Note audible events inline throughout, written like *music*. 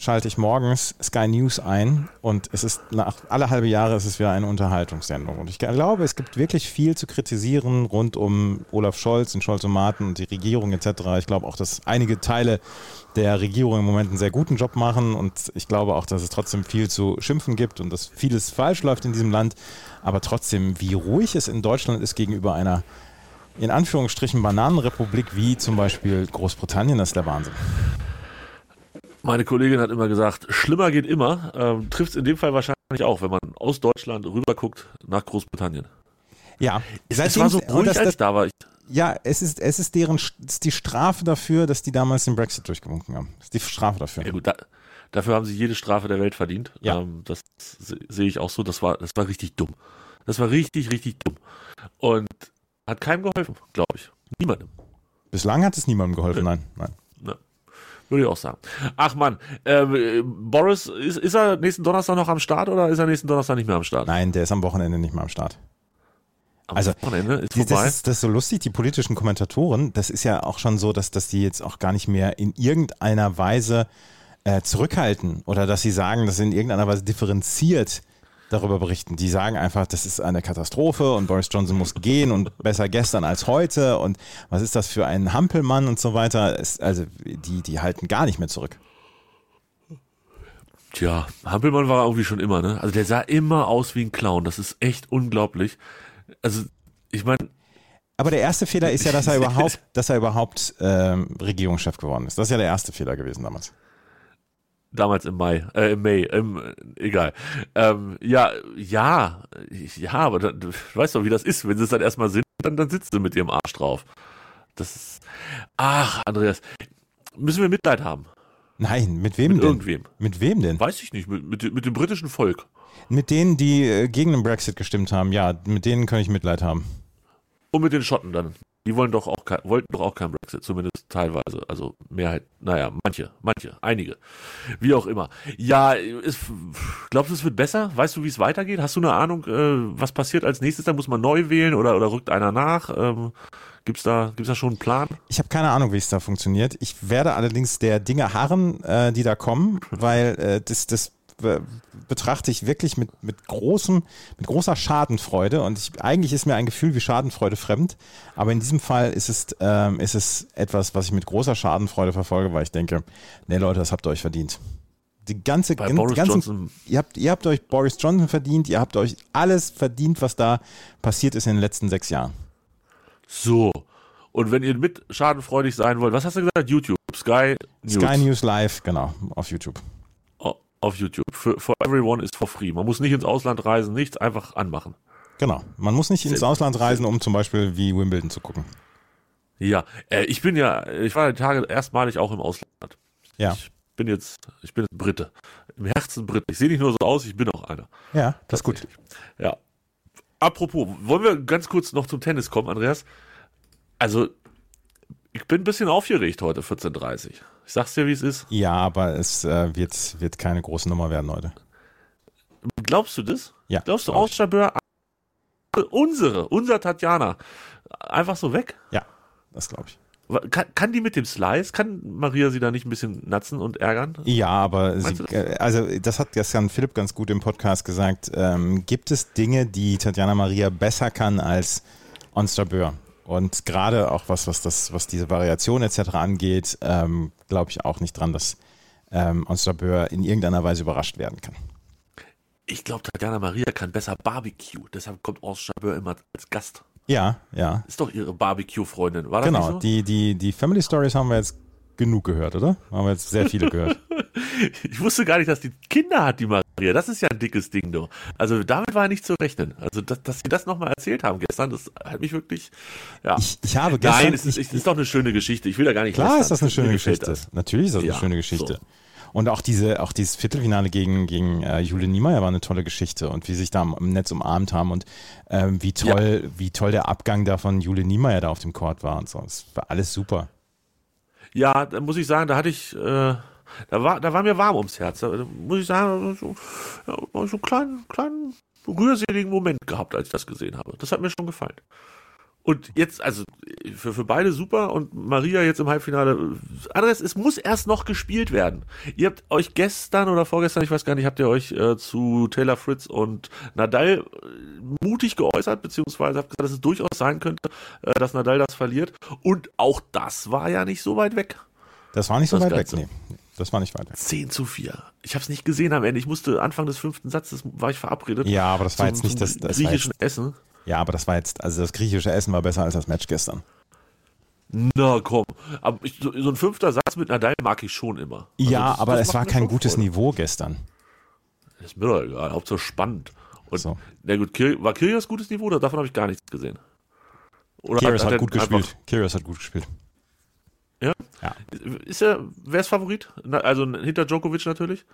schalte ich morgens Sky News ein und es ist nach alle halbe Jahre ist es wieder eine Unterhaltungssendung. Und ich glaube, es gibt wirklich viel zu kritisieren rund um Olaf Scholz und Scholz-Omaten und die Regierung etc. Ich glaube auch, dass einige Teile der Regierung im Moment einen sehr guten Job machen und ich glaube auch, dass es trotzdem viel zu schimpfen gibt und dass vieles falsch läuft in diesem Land. Aber trotzdem, wie ruhig es in Deutschland ist gegenüber einer in Anführungsstrichen Bananenrepublik wie zum Beispiel Großbritannien, das ist der Wahnsinn. Meine Kollegin hat immer gesagt, schlimmer geht immer. Ähm, Trifft es in dem Fall wahrscheinlich auch, wenn man aus Deutschland rüber guckt nach Großbritannien. Ja, Es seitdem- war so ruhig, das- das- da war. Ich, Ja, es ist, es ist deren es ist die Strafe dafür, dass die damals den Brexit durchgewunken haben. Das ist die Strafe dafür. ja gut, da, dafür haben sie jede Strafe der Welt verdient. Ja. Ähm, das se- sehe ich auch so. Das war, das war richtig dumm. Das war richtig, richtig dumm. Und hat keinem geholfen, glaube ich. Niemandem. Bislang hat es niemandem geholfen, nein, nein. Würde ich auch sagen. Ach man, äh, Boris, ist, ist er nächsten Donnerstag noch am Start oder ist er nächsten Donnerstag nicht mehr am Start? Nein, der ist am Wochenende nicht mehr am Start. Am also, Wochenende ist vorbei. das, ist, das ist so lustig, die politischen Kommentatoren, das ist ja auch schon so, dass, dass die jetzt auch gar nicht mehr in irgendeiner Weise äh, zurückhalten oder dass sie sagen, dass sie in irgendeiner Weise differenziert darüber berichten. Die sagen einfach, das ist eine Katastrophe und Boris Johnson muss gehen und besser gestern als heute und was ist das für ein Hampelmann und so weiter. Es, also die, die halten gar nicht mehr zurück. Tja, Hampelmann war irgendwie schon immer, ne? Also der sah immer aus wie ein Clown. Das ist echt unglaublich. Also, ich meine, Aber der erste Fehler ist ja, dass er *laughs* überhaupt, dass er überhaupt ähm, Regierungschef geworden ist. Das ist ja der erste Fehler gewesen damals. Damals im Mai, äh, im Mai, im, äh, egal. Ähm, ja, ja, ja, aber dann, du weißt doch, wie das ist. Wenn sie es dann erstmal sind, dann, dann sitzt sie mit ihrem Arsch drauf. Das ist, ach, Andreas, müssen wir Mitleid haben. Nein, mit wem Mit denn? irgendwem. Mit wem denn? Weiß ich nicht, mit, mit, mit dem britischen Volk. Mit denen, die äh, gegen den Brexit gestimmt haben. Ja, mit denen kann ich Mitleid haben. Und mit den Schotten dann. Die wollen doch auch kein, wollten doch auch keinen Brexit, zumindest teilweise. Also Mehrheit, naja, manche, manche, einige. Wie auch immer. Ja, ist, glaubst du, es wird besser? Weißt du, wie es weitergeht? Hast du eine Ahnung, äh, was passiert als nächstes? Da muss man neu wählen oder, oder rückt einer nach? Ähm, gibt's da, gibt's da schon einen Plan? Ich habe keine Ahnung, wie es da funktioniert. Ich werde allerdings der Dinge harren, äh, die da kommen, *laughs* weil äh, das, das betrachte ich wirklich mit, mit großem, mit großer Schadenfreude. Und ich, eigentlich ist mir ein Gefühl wie Schadenfreude fremd. Aber in diesem Fall ist es, ähm, ist es etwas, was ich mit großer Schadenfreude verfolge, weil ich denke, nee Leute, das habt ihr euch verdient. Die ganze, Bei Boris ganzen, Johnson. Ihr habt, ihr habt euch Boris Johnson verdient, ihr habt euch alles verdient, was da passiert ist in den letzten sechs Jahren. So. Und wenn ihr mit schadenfreudig sein wollt, was hast du gesagt? YouTube, Sky News. Sky News Live, genau, auf YouTube. Auf YouTube. For, for everyone is for free. Man muss nicht ins Ausland reisen, nichts, einfach anmachen. Genau. Man muss nicht ins Ausland reisen, um zum Beispiel wie Wimbledon zu gucken. Ja, äh, ich bin ja, ich war die Tage erstmalig auch im Ausland. Ja. Ich bin jetzt, ich bin Brite. Im Herzen Brite. Ich sehe nicht nur so aus, ich bin auch einer. Ja, das ist gut. Ja. Apropos, wollen wir ganz kurz noch zum Tennis kommen, Andreas? Also, ich bin ein bisschen aufgeregt heute, 14.30 Ich sag's dir, wie es ist. Ja, aber es äh, wird, wird keine große Nummer werden heute. Glaubst du das? Ja. Glaubst du, glaub ich. Aussterbör, unsere, unser Tatjana, einfach so weg? Ja, das glaube ich. Kann, kann die mit dem Slice, kann Maria sie da nicht ein bisschen natzen und ärgern? Ja, aber sie, das? äh, also das hat gestern Philipp ganz gut im Podcast gesagt. Ähm, gibt es Dinge, die Tatjana Maria besser kann als Onsterbeur? Und gerade auch was, was das, was diese Variation etc. angeht, ähm, glaube ich auch nicht dran, dass ähm, Onsterbeur in irgendeiner Weise überrascht werden kann. Ich glaube, Tatjana Maria kann besser Barbecue. Deshalb kommt Ange Chabert immer als Gast. Ja, ja. Ist doch ihre Barbecue-Freundin. War das Genau, nicht so? die, die, die Family Stories haben wir jetzt genug gehört, oder? Haben wir jetzt sehr viele gehört. *laughs* Ich wusste gar nicht, dass die Kinder hat, die Maria. Das ist ja ein dickes Ding, du. Also damit war nicht zu rechnen. Also, dass, dass sie das nochmal erzählt haben gestern, das hat mich wirklich, ja. Ich, ich habe gestern. Nein, es ist, es ist doch eine schöne Geschichte. Ich will da gar nicht klar lästern. ist das eine schöne Geschichte. das. Natürlich ist das Ja, eine schöne Geschichte. Und auch diese, auch dieses Viertelfinale gegen, gegen äh, Jule Niemeyer war eine tolle Geschichte und wie sie sich da im Netz umarmt haben und ähm, wie toll, ja. wie toll der Abgang da von Jule Niemeyer da auf dem Court war und so. Das war alles super. Ja, da muss ich sagen, da hatte ich, äh, da war, da war mir warm ums Herz. Da muss ich sagen, so, ja, so einen kleinen, kleinen rührseligen Moment gehabt, als ich das gesehen habe. Das hat mir schon gefallen. Und jetzt, also für, für beide super und Maria jetzt im Halbfinale. Andres, es muss erst noch gespielt werden. Ihr habt euch gestern oder vorgestern, ich weiß gar nicht, habt ihr euch äh, zu Taylor Fritz und Nadal äh, mutig geäußert, beziehungsweise habt gesagt, dass es durchaus sein könnte, äh, dass Nadal das verliert. Und auch das war ja nicht so weit weg. Das war nicht so weit Ganze. weg, nee. Das war nicht weit weg. 10 zu 4. Ich habe es nicht gesehen am Ende. Ich musste Anfang des fünften Satzes, war ich verabredet. Ja, aber das war jetzt nicht das, das griechischen Essen. Ja, aber das war jetzt, also das griechische Essen war besser als das Match gestern. Na komm, aber ich, so, so, ein fünfter Satz mit Nadal mag ich schon immer. Also ja, das, aber das es war kein gutes Freude. Niveau gestern. ist mir doch egal, Hauptsache spannend. Und, so. na gut, war Kyrgios gutes Niveau oder davon habe ich gar nichts gesehen? Oder Kyrgios hat, hat, gut gespielt. Kyrgios hat gut gespielt. Ja? ja. Ist er, wer ist Favorit? Also hinter Djokovic natürlich?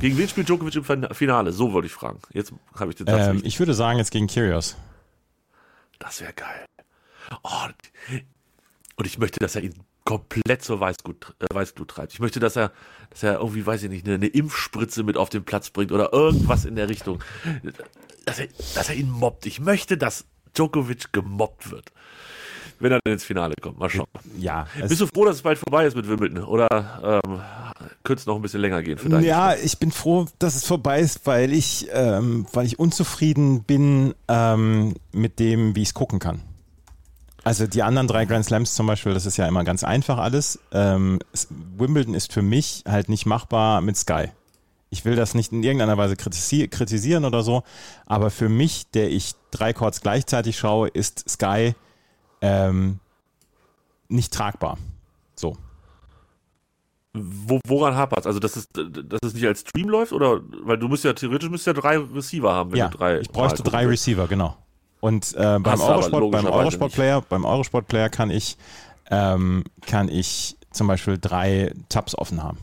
Gegen wen spielt Djokovic im Finale? So wollte ich fragen. Jetzt habe ich den Satz ähm, Ich würde sagen, jetzt gegen Kyrgios. Das wäre geil. Oh, und ich möchte, dass er ihn komplett zur Weißglut, äh, Weißglut treibt. Ich möchte, dass er, dass er irgendwie, weiß ich nicht, eine, eine, Impfspritze mit auf den Platz bringt oder irgendwas in der Richtung. Dass er, dass er ihn mobbt. Ich möchte, dass Djokovic gemobbt wird wenn er dann ins Finale kommt. Mal schauen. Ja. Bist du froh, dass es bald vorbei ist mit Wimbledon? Oder ähm, könnte es noch ein bisschen länger gehen für dich? Ja, ich bin froh, dass es vorbei ist, weil ich, ähm, weil ich unzufrieden bin ähm, mit dem, wie ich es gucken kann. Also die anderen drei Grand Slams zum Beispiel, das ist ja immer ganz einfach alles. Ähm, Wimbledon ist für mich halt nicht machbar mit Sky. Ich will das nicht in irgendeiner Weise kritisieren oder so, aber für mich, der ich drei Chords gleichzeitig schaue, ist Sky ähm, nicht tragbar. Wo, woran hapert es? Also, dass es, dass es nicht als Stream läuft? Oder, weil du musst ja theoretisch müsst ja drei Receiver haben, wenn ja, du drei. Ich bräuchte drei. Receiver, genau. Und äh, beim Eurosport, beim Eurosport Player, beim Eurosport Player kann ich, ähm, kann ich zum Beispiel drei Tabs offen haben.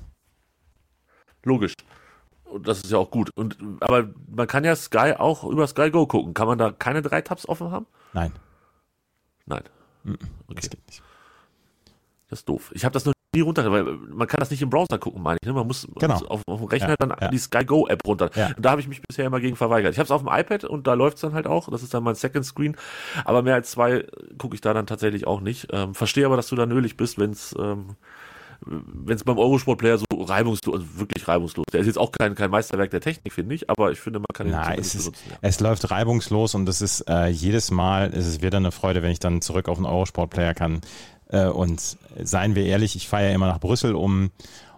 Logisch. Und das ist ja auch gut. Und, aber man kann ja Sky auch über Sky Go gucken. Kann man da keine drei Tabs offen haben? Nein. Nein. Okay. Das geht nicht. Das ist doof. Ich habe das noch nie runter, weil man kann das nicht im Browser gucken, meine ich. Ne? Man muss genau. auf, auf, dem Rechner ja, dann ja. die Sky Go App runter. Ja. Und da habe ich mich bisher immer gegen verweigert. Ich habe es auf dem iPad und da läuft es dann halt auch. Das ist dann mein Second Screen. Aber mehr als zwei gucke ich da dann tatsächlich auch nicht. Ähm, verstehe aber, dass du da nölig bist, wenn es ähm, wenn es beim Eurosport-Player so reibungslos, also wirklich reibungslos. Der ist jetzt auch kein, kein Meisterwerk der Technik, finde ich, aber ich finde, man kann ihn Nein, es, ist, benutzen, ja. es läuft reibungslos und es ist äh, jedes Mal, ist es wieder eine Freude, wenn ich dann zurück auf den Eurosport-Player kann. Äh, und seien wir ehrlich, ich fahre ja immer nach Brüssel, um,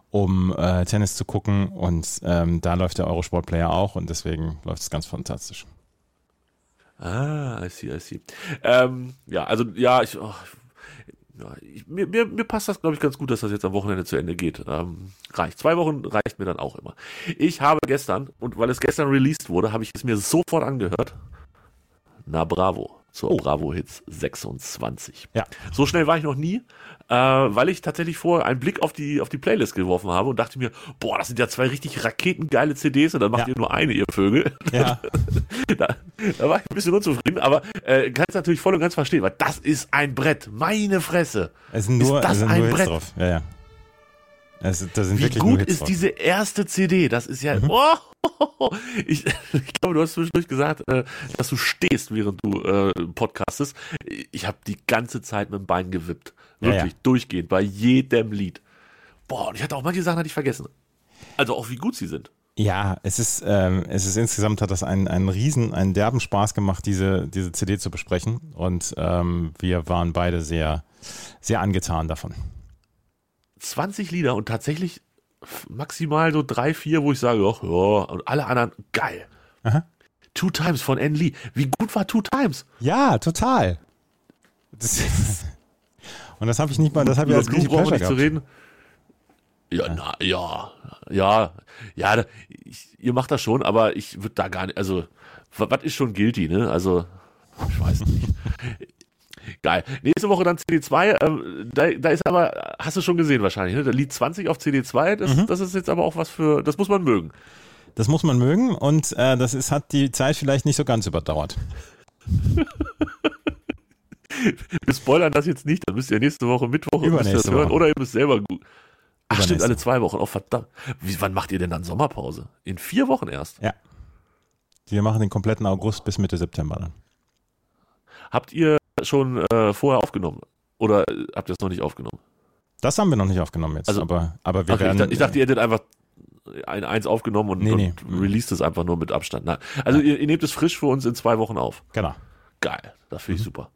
um äh, Tennis zu gucken und ähm, da läuft der Eurosport-Player auch und deswegen läuft es ganz fantastisch. Ah, I see, I see. Ähm, ja, also ja, ich, oh, ich, mir, mir, mir passt das, glaube ich, ganz gut, dass das jetzt am Wochenende zu Ende geht. Ähm, reicht. Zwei Wochen reicht mir dann auch immer. Ich habe gestern, und weil es gestern released wurde, habe ich es mir sofort angehört. Na bravo zur oh. Bravo Hits 26. Ja. So schnell war ich noch nie, äh, weil ich tatsächlich vorher einen Blick auf die, auf die Playlist geworfen habe und dachte mir, boah, das sind ja zwei richtig raketengeile CDs und dann macht ja. ihr nur eine, ihr Vögel. Ja. *laughs* da, da, war ich ein bisschen unzufrieden, aber äh, kann es natürlich voll und ganz verstehen, weil das ist ein Brett. Meine Fresse. Es sind nur, ist das es sind ein nur Brett? drauf. Ja, ja. Also, Wie gut ist drauf. diese erste CD? Das ist ja. Mhm. Oh, *laughs* ich, ich, glaube, du hast zwischendurch gesagt, äh, dass du stehst, während du äh, podcastest. Ich habe die ganze Zeit mit dem Bein gewippt. Wirklich, ja, ja. durchgehend, bei jedem Lied. Boah, und ich hatte auch manche Sachen hatte ich vergessen. Also auch wie gut sie sind. Ja, es ist, ähm, es ist insgesamt hat das einen, einen riesen, einen derben Spaß gemacht, diese, diese CD zu besprechen. Und ähm, wir waren beide sehr, sehr angetan davon. 20 Lieder und tatsächlich maximal so drei, vier, wo ich sage, ach ja, und alle anderen, geil. Aha. Two Times von Anne Lee. Wie gut war Two Times? Ja, total. Das *laughs* und das habe ich nicht mal, das habe ich als Guilty Pleasure nicht gehabt. zu reden. Ja, na, ja, ja, ja, ich, ihr macht das schon, aber ich würde da gar nicht, also, was ist schon Guilty, ne? Also, ich weiß nicht. Geil. Nächste Woche dann CD2. Ähm, da, da ist aber, hast du schon gesehen wahrscheinlich, ne? Da Lied 20 auf CD2, das, Mhm. das ist jetzt aber auch was für, das muss man mögen. Das muss man mögen und äh, das ist, hat die Zeit vielleicht nicht so ganz überdauert. *laughs* Wir spoilern das jetzt nicht, dann müsst ihr nächste Woche Mittwoch das hören Woche. oder ihr müsst selber gut. Ach stimmt, alle zwei Wochen. Oh verdammt. Wie, wann macht ihr denn dann Sommerpause? In vier Wochen erst. Ja. Wir machen den kompletten August bis Mitte September dann. Habt ihr schon äh, vorher aufgenommen? Oder äh, habt ihr es noch nicht aufgenommen? Das haben wir noch nicht aufgenommen jetzt, Also- aber, aber wir ich, werden. dachte- ich dachte, ihr hättet einfach ein Eins aufgenommen und, Nee, nee. und released es einfach nur mit Abstand. Nein. Also ihr, ihr nehmt es frisch für uns in zwei Wochen auf. Genau. Geil, das finde ich super.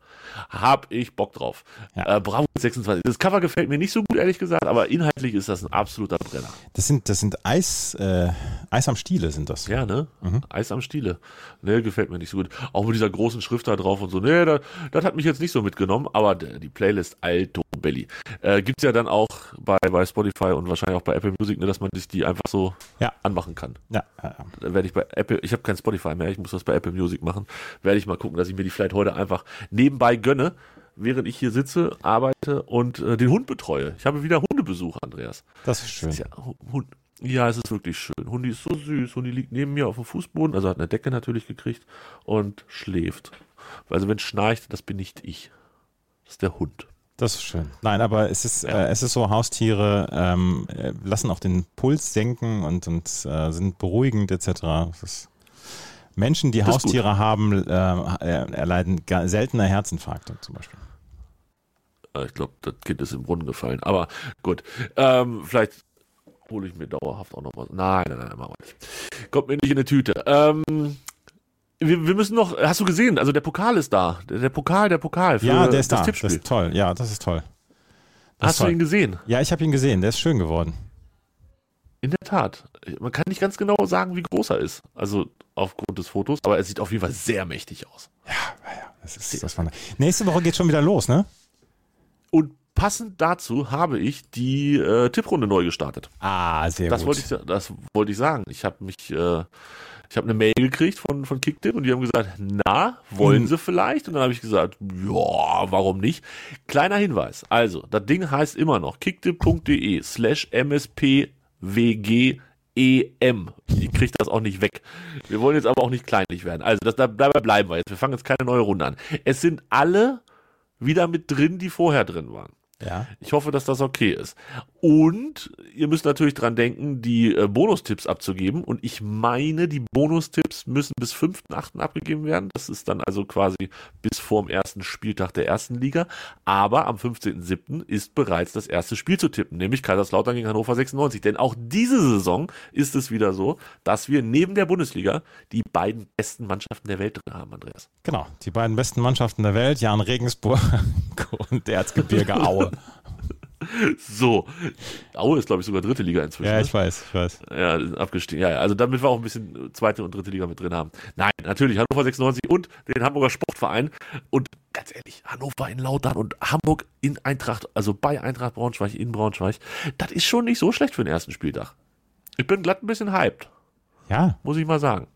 Hab ich Bock drauf. Ja. Äh, Bravo 26. Das Cover gefällt mir nicht so gut, ehrlich gesagt, aber inhaltlich ist das ein absoluter Brenner. Das sind, das sind Eis, äh, Eis am Stiele sind das. Ja, ne? Mhm. Eis am Stiele. Ne, gefällt mir nicht so gut. Auch mit dieser großen Schrift da drauf und so. Ne, das, das hat mich jetzt nicht so mitgenommen, aber die Playlist Alto Belly. Äh, gibt's ja dann auch bei, bei Spotify und wahrscheinlich auch bei Apple Music, ne, dass man sich die einfach so Ja. anmachen kann. Ja, ja, ja. Dann werde ich bei Apple, ich habe kein Spotify mehr, ich muss das bei Apple Music machen. Werde ich mal gucken, dass ich mir die vielleicht heute einfach nebenbei gönne, während ich hier sitze, arbeite und äh, den Hund betreue. Ich habe wieder Hundebesuch, Andreas. das ist schön. Ja, Hund, ja, es ist wirklich schön. Hundi ist so süß. Hundi liegt neben mir auf dem Fußboden, also hat eine Decke natürlich gekriegt und schläft. Also wenn es schnarcht, das bin nicht ich. Das ist der Hund. Das ist schön. Nein, aber es ist, Ja. äh, es ist so, Haustiere ähm, äh, lassen auch den Puls senken und, und äh, sind beruhigend etc. Menschen, die Das Haustiere haben, äh, äh, erleiden seltener Herzinfarkte zum Beispiel. Äh, Ich glaube, das Kind ist im Brunnen gefallen. Aber gut. Ähm, vielleicht hole ich mir dauerhaft auch noch was. Nein, nein, nein, machen wir nicht. Kommt mir nicht in eine Tüte. Ähm, wir, wir müssen noch, hast du gesehen, also der Pokal ist da. Der, der Pokal, der Pokal für ja, der ist das da. Das Tippspiel. ist toll. Ja, das ist toll. Das hast ist du toll. ihn gesehen? Ja, ich habe ihn gesehen. Der ist schön geworden. In der Tat. Man kann nicht ganz genau sagen, wie groß er ist. Also aufgrund des Fotos, aber er sieht auf jeden Fall sehr mächtig aus. Das ist, das war, nächste Woche geht schon wieder los, ne? Und passend dazu habe ich die äh, Tipprunde neu gestartet. Ah, sehr Das gut. wollte ich, das wollte ich sagen. Ich habe mich, äh, ich habe eine Mail gekriegt von, von Kicktip und die haben gesagt, na, wollen Hm. sie vielleicht? Und dann habe ich gesagt, ja, warum nicht? Kleiner Hinweis. Also, das Ding heißt immer noch kicktip.de slash mspwgem. Ich kriege das auch nicht weg. Wir wollen jetzt aber auch nicht kleinlich werden. Also, das, da, dabei bleiben wir jetzt. Wir fangen jetzt keine neue Runde an. Es sind alle wieder mit drin, die vorher drin waren. Ja. Ich hoffe, dass das okay ist. Und ihr müsst natürlich dran denken, die äh, Bonustipps abzugeben. Und ich meine, die Bonustipps müssen bis 5.8. abgegeben werden. Das ist dann also quasi bis vor dem ersten Spieltag der ersten Liga. Aber am 15.7. ist bereits das erste Spiel zu tippen, nämlich Kaiserslautern gegen Hannover 96. Denn auch diese Saison ist es wieder so, dass wir neben der Bundesliga die beiden besten Mannschaften der Welt drin haben, Andreas. Genau. Die beiden besten Mannschaften der Welt, Jan Regensburg *laughs* und Erzgebirge Aue. *laughs* So. Aue ist, glaube ich, sogar dritte Liga inzwischen. ja, ne? ich weiß, ich weiß. Ja, abgestiegen. Ja, ja, also damit wir auch ein bisschen zweite und dritte Liga mit drin haben. Nein, natürlich Hannover 96 und den Hamburger Sportverein. Und ganz ehrlich, Hannover in Lautern und Hamburg in Eintracht, also bei Eintracht Braunschweig in Braunschweig, das ist schon nicht so schlecht für den ersten Spieltag. Ich bin glatt ein bisschen hyped, Ja, muss ich mal sagen.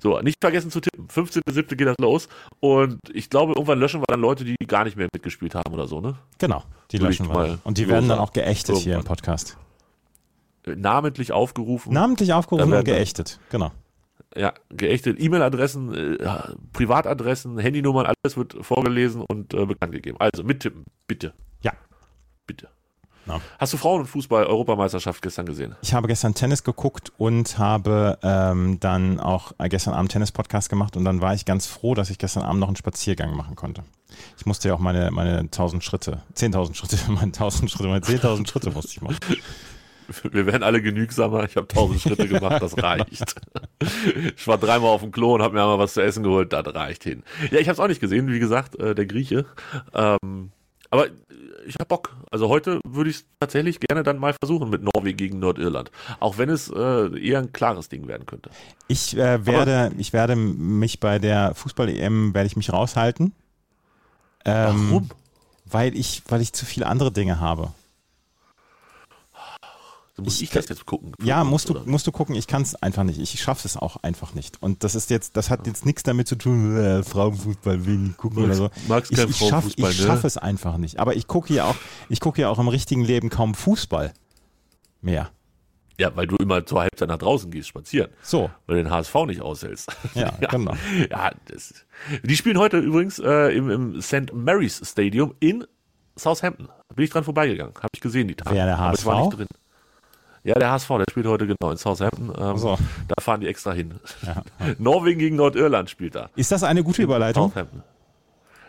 So, nicht vergessen zu tippen. 15.07. geht das los. Und ich glaube, irgendwann löschen wir dann Leute, die gar nicht mehr mitgespielt haben oder so, ne? genau. Die Würde löschen wir. Und die werden dann auch geächtet hier im Irgendwann. Podcast. Äh, Namentlich aufgerufen. Namentlich aufgerufen und geächtet. Genau. Ja, geächtet. E-Mail-Adressen, äh, Privatadressen, Handynummern, alles wird vorgelesen und äh, bekannt gegeben. Also mittippen, bitte. Ja. Bitte. Ja. Hast du Frauenfußball-Europameisterschaft gestern gesehen? Ich habe gestern Tennis geguckt und habe ähm, dann auch äh, gestern Abend Tennis-Podcast gemacht und dann war ich ganz froh, dass ich gestern Abend noch einen Spaziergang machen konnte. Ich musste ja auch meine, meine 1000 Schritte, 10.000 *laughs* Schritte, meine 1000 Schritte, meine 10.000 Schritte musste ich machen. Wir werden alle genügsamer. Ich habe tausend Schritte gemacht, das reicht. *laughs* Ich war dreimal auf dem Klo und habe mir einmal was zu essen geholt, das reicht hin. Ja, ich habe es auch nicht gesehen, wie gesagt, äh, der Grieche. Ähm, aber ich habe Bock. Also heute würde ich es tatsächlich gerne dann mal versuchen mit Norwegen gegen Nordirland. Auch wenn es äh, eher ein klares Ding werden könnte. Ich äh, werde, ich werde mich bei der Fußball-EM werde ich mich raushalten. Ähm, Warum? Weil ich, weil ich zu viele andere Dinge habe. Dann muss ich, Ich- das jetzt gucken. Ja, musst du, Oder? musst du gucken, ich kann es einfach nicht. Ich schaffe es auch einfach nicht. Und das ist jetzt, das hat jetzt nichts damit zu tun, äh, Frauenfußball ich gucken oder so. magst Ich, ich schaffe ich ne? schaff es einfach nicht. Aber ich gucke ja auch, ich gucke ja auch im richtigen Leben kaum Fußball mehr. Ja, weil du immer zur Halbzeit nach draußen gehst, spazieren. So, Weil du den HSV nicht aushältst. *laughs* ja, genau. Ja, das, die spielen heute übrigens äh, im, im St. Mary's Stadium in Southampton. Bin ich dran vorbeigegangen. Habe ich gesehen, die Tage. Wer, der Aber ich war HSV? nicht drin. Ja, der HSV, der spielt heute genau in Southampton. Ähm, so. Da fahren die extra hin. *laughs* Ja. Norwegen gegen Nordirland spielt da. Ist das eine gute Überleitung? Southampton.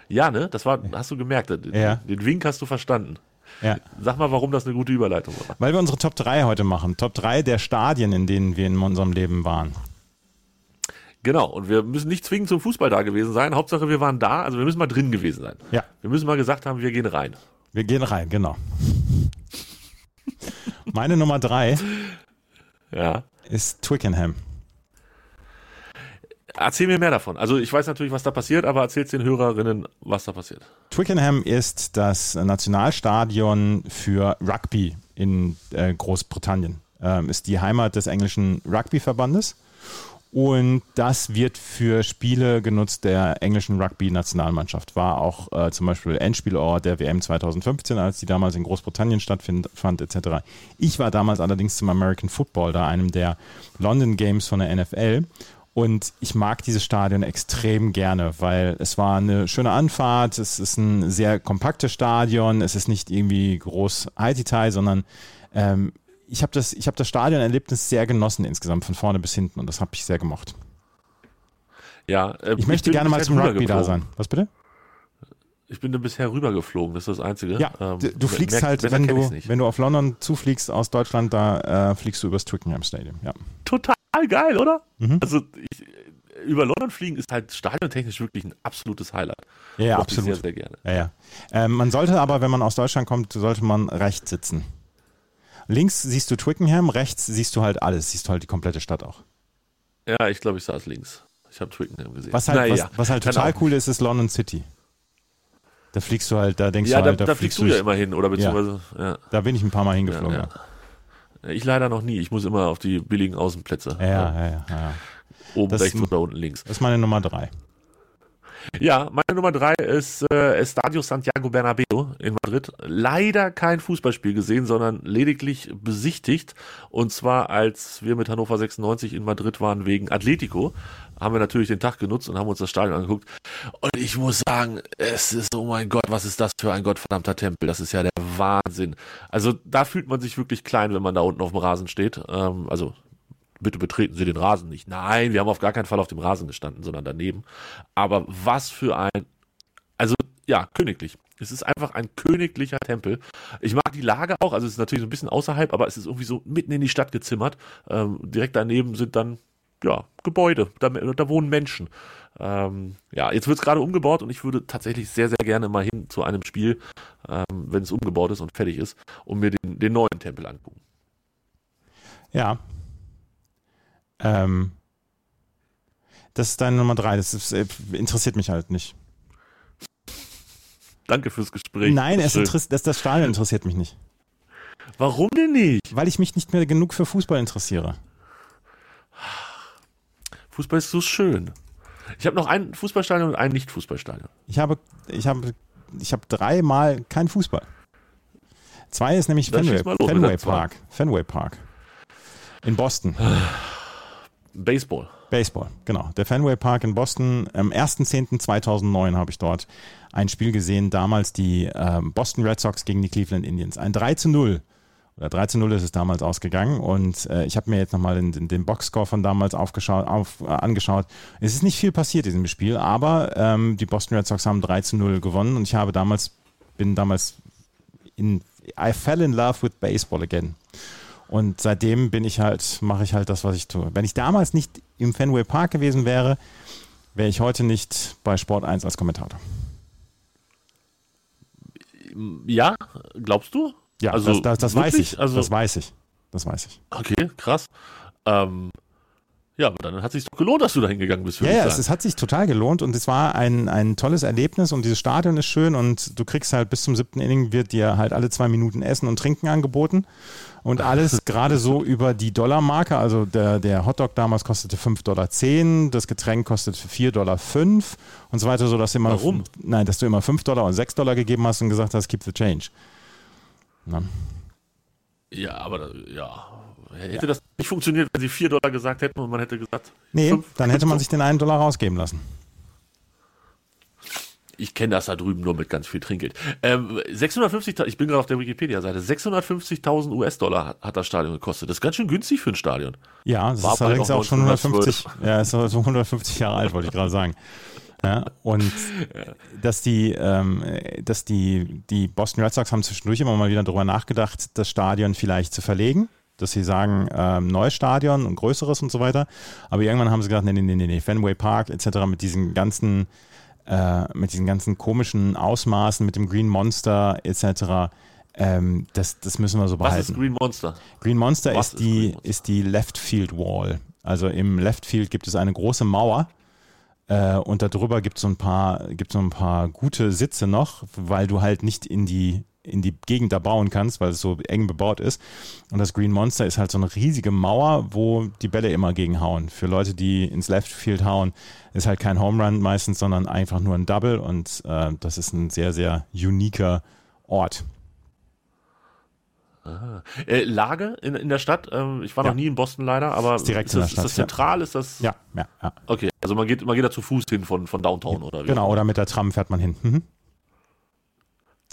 Ja, ne? Das war, hast du gemerkt. Den, Ja. den Wink hast du verstanden. Ja. Sag mal, warum das eine gute Überleitung war. Weil wir unsere Top 3 heute machen. Top 3 der Stadien, in denen wir in unserem Leben waren. Genau, und wir müssen nicht zwingend zum Fußball da gewesen sein. Hauptsache, wir waren da, also wir müssen mal drin gewesen sein. Ja. Wir müssen mal gesagt haben, wir gehen rein. Wir gehen rein, genau. Meine Nummer 3 Ja. ist Twickenham. Erzähl mir mehr davon. Also ich weiß natürlich, was da passiert, aber erzähl's den Hörerinnen, was da passiert. Twickenham ist das Nationalstadion für Rugby in äh, Großbritannien. Ähm, ist die Heimat des englischen Rugbyverbandes. Und das wird für Spiele genutzt der englischen Rugby-Nationalmannschaft. War auch äh, zum Beispiel Endspielort der WM 2015, als die damals in Großbritannien stattfand, etc. Ich war damals allerdings zum American Football, da einem der London Games von der NFL. Und ich mag dieses Stadion extrem gerne, weil es war eine schöne Anfahrt, es ist ein sehr kompaktes Stadion, es ist nicht irgendwie groß High-Detail, sondern ähm, ich habe das, ich hab das Stadionerlebnis sehr genossen insgesamt, von vorne bis hinten und das habe ich sehr gemocht. Ja, äh, Ich möchte bin gerne mal zum Rugby da sein. Was bitte? Ich bin da bisher rübergeflogen, das ist das Einzige. Ja, Ähm, du fliegst halt, wenn du, wenn du auf London zufliegst aus Deutschland, da äh, fliegst du übers Twickenham Stadium. Ja. Total geil, oder? Mhm. Also ich, über London fliegen ist halt stadiontechnisch wirklich ein absolutes Highlight. Ja, ja Mochte ich absolut. Sehr, sehr gerne. Ja, ja. Ähm, man sollte aber, wenn man aus Deutschland kommt, sollte man rechts sitzen. Links siehst du Twickenham, rechts siehst du halt alles, siehst du halt die komplette Stadt auch. Ja, ich glaube, ich saß links. Ich habe Twickenham gesehen. Was halt, Naja, was, was halt total cool ist, ist London City. Da fliegst du halt, da denkst Ja, du da, halt, da, da, fliegst fliegst du ja immer hin, oder beziehungsweise, ja. Da bin ich ein paar Mal hingeflogen. Ja, Ja, ja. Ich leider noch nie. Ich muss immer auf die billigen Außenplätze. ja, ja. ja, ja, ja. Oben Das- rechts oder unten links. Das ist meine Nummer drei. Ja, meine Nummer drei ist äh, Estadio Santiago Bernabeu in Madrid. Leider kein Fußballspiel gesehen, sondern lediglich besichtigt. Und zwar, als wir mit Hannover 96 in Madrid waren wegen Atletico, haben wir natürlich den Tag genutzt und haben uns das Stadion angeguckt. Und ich muss sagen, es ist, oh mein Gott, was ist das für ein gottverdammter Tempel? Das ist ja der Wahnsinn. Also da fühlt man sich wirklich klein, wenn man da unten auf dem Rasen steht. Ähm, also bitte betreten Sie den Rasen nicht. Nein, wir haben auf gar keinen Fall auf dem Rasen gestanden, sondern daneben. Aber was für ein, also ja, königlich. Es ist einfach ein königlicher Tempel. Ich mag die Lage auch, also es ist natürlich so ein bisschen außerhalb, aber es ist irgendwie so mitten in die Stadt gezimmert. Ähm, direkt daneben sind dann, ja, Gebäude, da, da wohnen Menschen. Ähm, ja, jetzt wird es gerade umgebaut und ich würde tatsächlich sehr, sehr gerne mal hin zu einem Spiel, ähm, wenn es umgebaut ist und fertig ist, um mir den, den neuen Tempel angucken. Ja. Ähm, das ist deine Nummer drei. Das ist, äh, interessiert mich halt nicht. Danke fürs Gespräch. Nein, es interessiert, das, das Stadion interessiert mich nicht. Warum denn nicht? Weil ich mich nicht mehr genug für Fußball interessiere. Fußball ist so schön. Ich habe noch ein Fußballstadion und ein Nicht-Fußballstadion. Ich habe, ich habe, ich habe dreimal kein Fußball. Zwei ist nämlich Dann Fenway, los Fenway. Park. Fenway Park. In Boston. *sighs* Baseball. Baseball, genau. Der Fenway Park in Boston. Am 1.10.2009 habe ich dort ein Spiel gesehen. Damals die ähm, Boston Red Sox gegen die Cleveland Indians. Ein 3 zu 0. Oder 3 zu 0 ist es damals ausgegangen. Und äh, ich habe mir jetzt nochmal den, den, Boxscore von damals aufgeschaut, auf, äh, angeschaut. Es ist nicht viel passiert in diesem Spiel, aber ähm, die Boston Red Sox haben 3 zu 0 gewonnen. Und ich habe damals, bin damals in, I fell in love with baseball again. Und seitdem bin ich halt, mache ich halt das, was ich tue. Wenn ich damals nicht im Fenway Park gewesen wäre, wäre ich heute nicht bei Sport 1 als Kommentator. Ja, glaubst du? Ja, Also, das, das, das weiß ich. Also- das weiß ich. Das weiß ich. Okay, krass. Ähm, ja, aber dann hat es sich doch gelohnt, dass du da hingegangen bist. Ja, ja, es, es hat sich total gelohnt und es war ein, ein tolles Erlebnis und dieses Stadion ist schön und du kriegst halt bis zum siebten Inning wird dir halt alle zwei Minuten Essen und Trinken angeboten Und alles gerade so über die Dollarmarke. Also der, der Hotdog damals kostete 5,10 Dollar, das Getränk kostete 4,05 Dollar und so weiter, sodass du immer, Warum? Nein, dass du immer 5 Dollar und 6 Dollar gegeben hast und gesagt hast, keep the change. Na. Ja, aber da- ja. Hätte das nicht funktioniert, wenn sie 4 Dollar gesagt hätten und man hätte gesagt. Nee, fünf? dann hätte man sich den einen Dollar rausgeben lassen. Ich kenne das da drüben nur mit ganz viel Trinkgeld. Ähm, 650.000, ich bin gerade auf der Wikipedia-Seite, 650.000 US-Dollar hat, hat das Stadion gekostet. Das ist ganz schön günstig für ein Stadion. Ja, das War ist allerdings auch schon 1912. 150, ja, ist so 150 Jahre alt, wollte ich gerade sagen. Ja, und *laughs* dass die, ähm, dass die, die Boston Red Sox haben zwischendurch immer mal wieder darüber nachgedacht, das Stadion vielleicht zu verlegen. Dass sie sagen, ähm, neues Stadion und größeres und so weiter. Aber irgendwann haben sie gesagt, nee, nee, nee, nee, Fenway Park etc. mit diesen ganzen, äh, mit diesen ganzen komischen Ausmaßen, mit dem Green Monster etc. Ähm, das, das müssen wir so Was behalten. ist Green Monster? Green Monster Was ist ist die, Green Monster? ist die Left Field Wall. Also im Left Field gibt es eine große Mauer äh, und darüber gibt es so ein paar, gibt so ein paar gute Sitze noch, weil du halt nicht in die in die Gegend da bauen kannst, weil es so eng bebaut ist. Und das Green Monster ist halt so eine riesige Mauer, wo die Bälle immer gegenhauen. Für Leute, die ins Left Field hauen, ist halt kein Home Run meistens, sondern einfach nur ein Double. Und äh, das ist ein sehr, sehr uniker Ort. Äh, Lage in, in der Stadt? Ähm, ich war Ja. noch nie in Boston leider, aber Ist direkt ist in das, der Stadt, ist das zentral? Ist das? Ja, ja, ja. Okay, also man geht, man geht da zu Fuß hin von, von Downtown oder wie? Genau, oder mit der Tram fährt man hin. Mhm.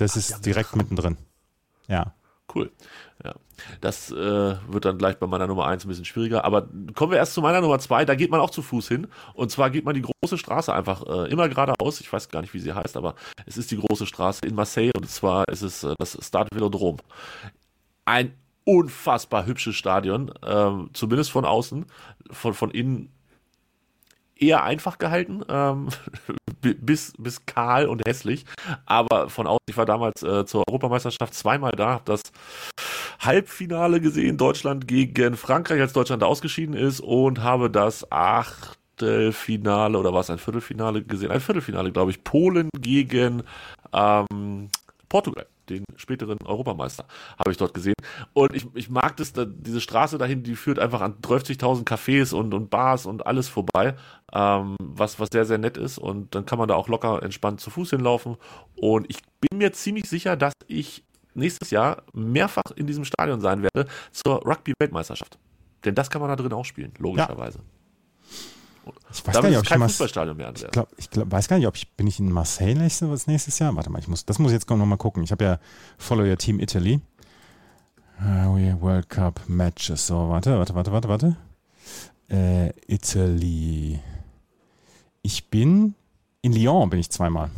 Das ja, ist direkt mittendrin. Ja. Cool. Ja. Das äh, wird dann gleich bei meiner Nummer 1 ein bisschen schwieriger. Aber kommen wir erst zu meiner Nummer 2. Da geht man auch zu Fuß hin. Und zwar geht man die große Straße einfach äh, immer geradeaus. Ich weiß gar nicht, wie sie heißt, aber es ist die große Straße in Marseille. Und zwar ist es äh, das Stade Velodrome. Ein unfassbar hübsches Stadion. Ähm, zumindest von außen. Von, von innen eher einfach gehalten, ähm, bis, bis kahl und hässlich. Aber von außen, ich war damals äh, zur Europameisterschaft zweimal da, habe das Halbfinale gesehen, Deutschland gegen Frankreich, als Deutschland ausgeschieden ist und habe das Achtelfinale oder was, ein Viertelfinale gesehen, ein Viertelfinale, glaube ich, Polen gegen ähm, Portugal, den späteren Europameister, habe ich dort gesehen. Und ich, ich mag das, da, diese Straße dahin, die führt einfach an 30.000 Cafés und, und Bars und alles vorbei, ähm, was, was sehr, sehr nett ist. Und dann kann man da auch locker entspannt zu Fuß hinlaufen. Und ich bin mir ziemlich sicher, dass ich nächstes Jahr mehrfach in diesem Stadion sein werde zur Rugby-Weltmeisterschaft. Denn das kann man da drin auch spielen, logischerweise. Ich weiß Damit gar nicht, ob ich, kein mal, Fußballstadion mehr. ich, glaub, ich glaub, weiß gar nicht, ob ich bin ich in Marseille nächstes, nächstes Jahr. Warte mal, ich muss, das muss ich jetzt noch mal gucken. Ich habe ja Follow Your Team Italy. Uh, World Cup Matches. So, warte, warte, warte, warte, warte. Äh, Italy. Ich bin in Lyon bin ich zweimal.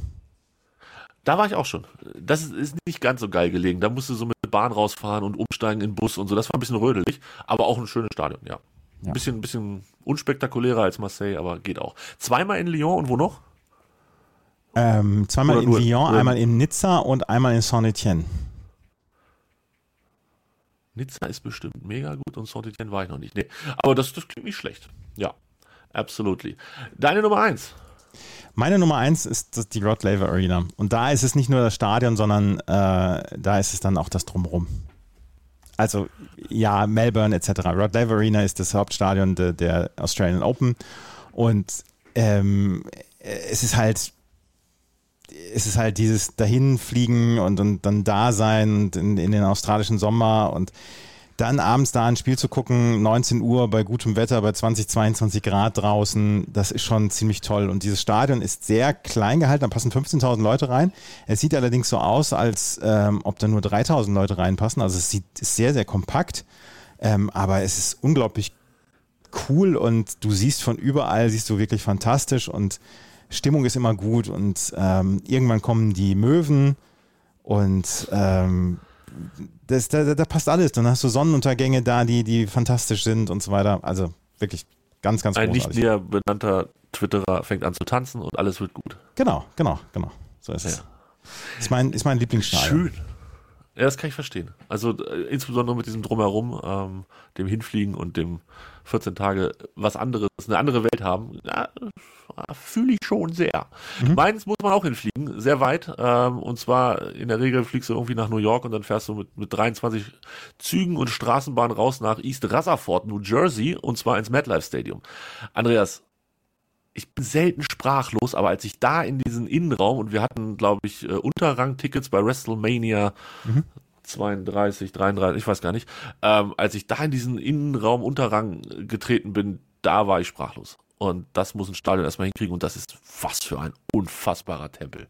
Da war ich auch schon. Das ist, ist nicht ganz so geil gelegen. Da musst du so mit der Bahn rausfahren und umsteigen in den Bus und so. Das war ein bisschen rödelig, aber auch ein schönes Stadion, ja. Ja. Ein bisschen, bisschen unspektakulärer als Marseille, aber geht auch. Zweimal in Lyon und wo noch? Ähm, zweimal Oder in nur- Lyon, nur- einmal in Nizza und einmal in Saint-Etienne. Nizza ist bestimmt mega gut und Saint-Etienne war ich noch nicht. Nee, aber das, das klingt nicht schlecht. Ja, absolutely. Deine Nummer eins. Meine Nummer eins ist die Rod Laver Arena. Und da ist es nicht nur das Stadion, sondern äh, da ist es dann auch das Drumherum. Also ja, Melbourne etc. Rod Laver Arena ist das Hauptstadion de, der Australian Open. Und ähm, es ist halt es ist halt dieses dahinfliegen und, und dann da sein und in, in den australischen Sommer und dann abends da ein Spiel zu gucken, 19 Uhr bei gutem Wetter, bei 20, 22 Grad draußen, das ist schon ziemlich toll. Und dieses Stadion ist sehr klein gehalten, da passen 15.000 Leute rein. Es sieht allerdings so aus, als ähm, ob da nur 3.000 Leute reinpassen. Also es sieht ist sehr, sehr kompakt, ähm, aber es ist unglaublich cool und du siehst von überall, siehst du wirklich fantastisch und Stimmung ist immer gut und ähm, irgendwann kommen die Möwen und ähm, das, da, da passt alles. Dann hast du Sonnenuntergänge da, die, die fantastisch sind und so weiter. Also wirklich ganz, ganz Ein nicht großartig. näher benannter Twitterer fängt an zu tanzen und alles wird gut. Genau, genau, genau. So ist es. Ja. Ist mein, ist mein Lieblingsstadion. Schön. Ja, das kann ich verstehen. Also äh, insbesondere mit diesem Drumherum, ähm, dem Hinfliegen und dem 14 Tage was anderes, eine andere Welt haben, ja, fühle ich schon sehr. Mhm. Mainz muss man auch hinfliegen, sehr weit. Ähm, und zwar in der Regel fliegst du irgendwie nach New York und dann fährst du mit, mit 23 Zügen und Straßenbahnen raus nach East Rutherford, New Jersey, und zwar ins MetLife Stadium. Andreas, ich bin selten sprachlos, aber als ich da in diesen Innenraum und wir hatten, glaube ich, äh, Unterrang-Tickets bei WrestleMania mhm. 32, 33, ich weiß gar nicht, ähm, als ich da in diesen Innenraum Unterrang getreten bin, da war ich sprachlos. Und das muss ein Stadion erstmal hinkriegen und das ist was für ein unfassbarer Tempel.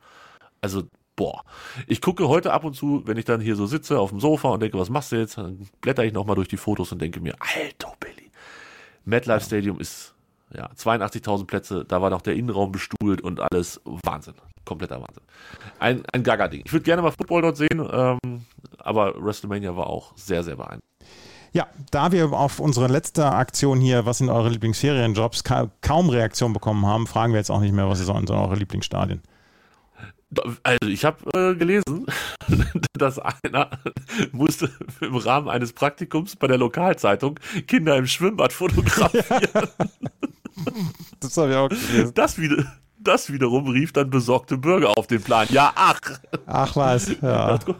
Also, boah. Ich gucke heute ab und zu, wenn ich dann hier so sitze auf dem Sofa und denke, was machst du jetzt? Dann blätter ich nochmal durch die Fotos und denke mir, Alter Billy. MetLife Stadium ist, ja, 82.000 Plätze, da war noch der Innenraum bestuhlt und alles Wahnsinn. Kompletter Wahnsinn. Ein, ein Gaga-Ding. Ich würde gerne mal Football dort sehen, ähm, aber WrestleMania war auch sehr, sehr beeindruckend. Ja, da wir auf unsere letzte Aktion hier, was sind eure Lieblingsferienjobs, ka kaum Reaktion bekommen haben, fragen wir jetzt auch nicht mehr, was sind eure Lieblingsstadien. Also ich habe äh, gelesen, *laughs* dass einer musste im Rahmen eines Praktikums bei der Lokalzeitung Kinder im Schwimmbad fotografieren. *laughs* *laughs* *laughs* das habe ich auch gelesen. Das, wieder, das wiederum rief dann besorgte Bürger auf den Plan. Ja, ach. Ach was, *laughs* ja. Das,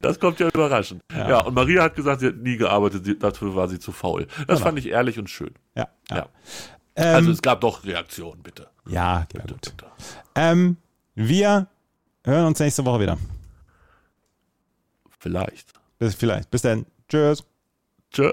das kommt ja überraschend. Ja. ja. und Maria hat gesagt, sie hat nie gearbeitet, dafür war sie zu faul. Das genau. fand ich ehrlich und schön. Ja. ja. ja. Ähm, also es gab doch Reaktionen, bitte. Ja, bitte, ja, gut. Bitte. Ähm, wir hören uns nächste Woche wieder. Vielleicht. Bis vielleicht. Bis dann. Tschüss. Tschö.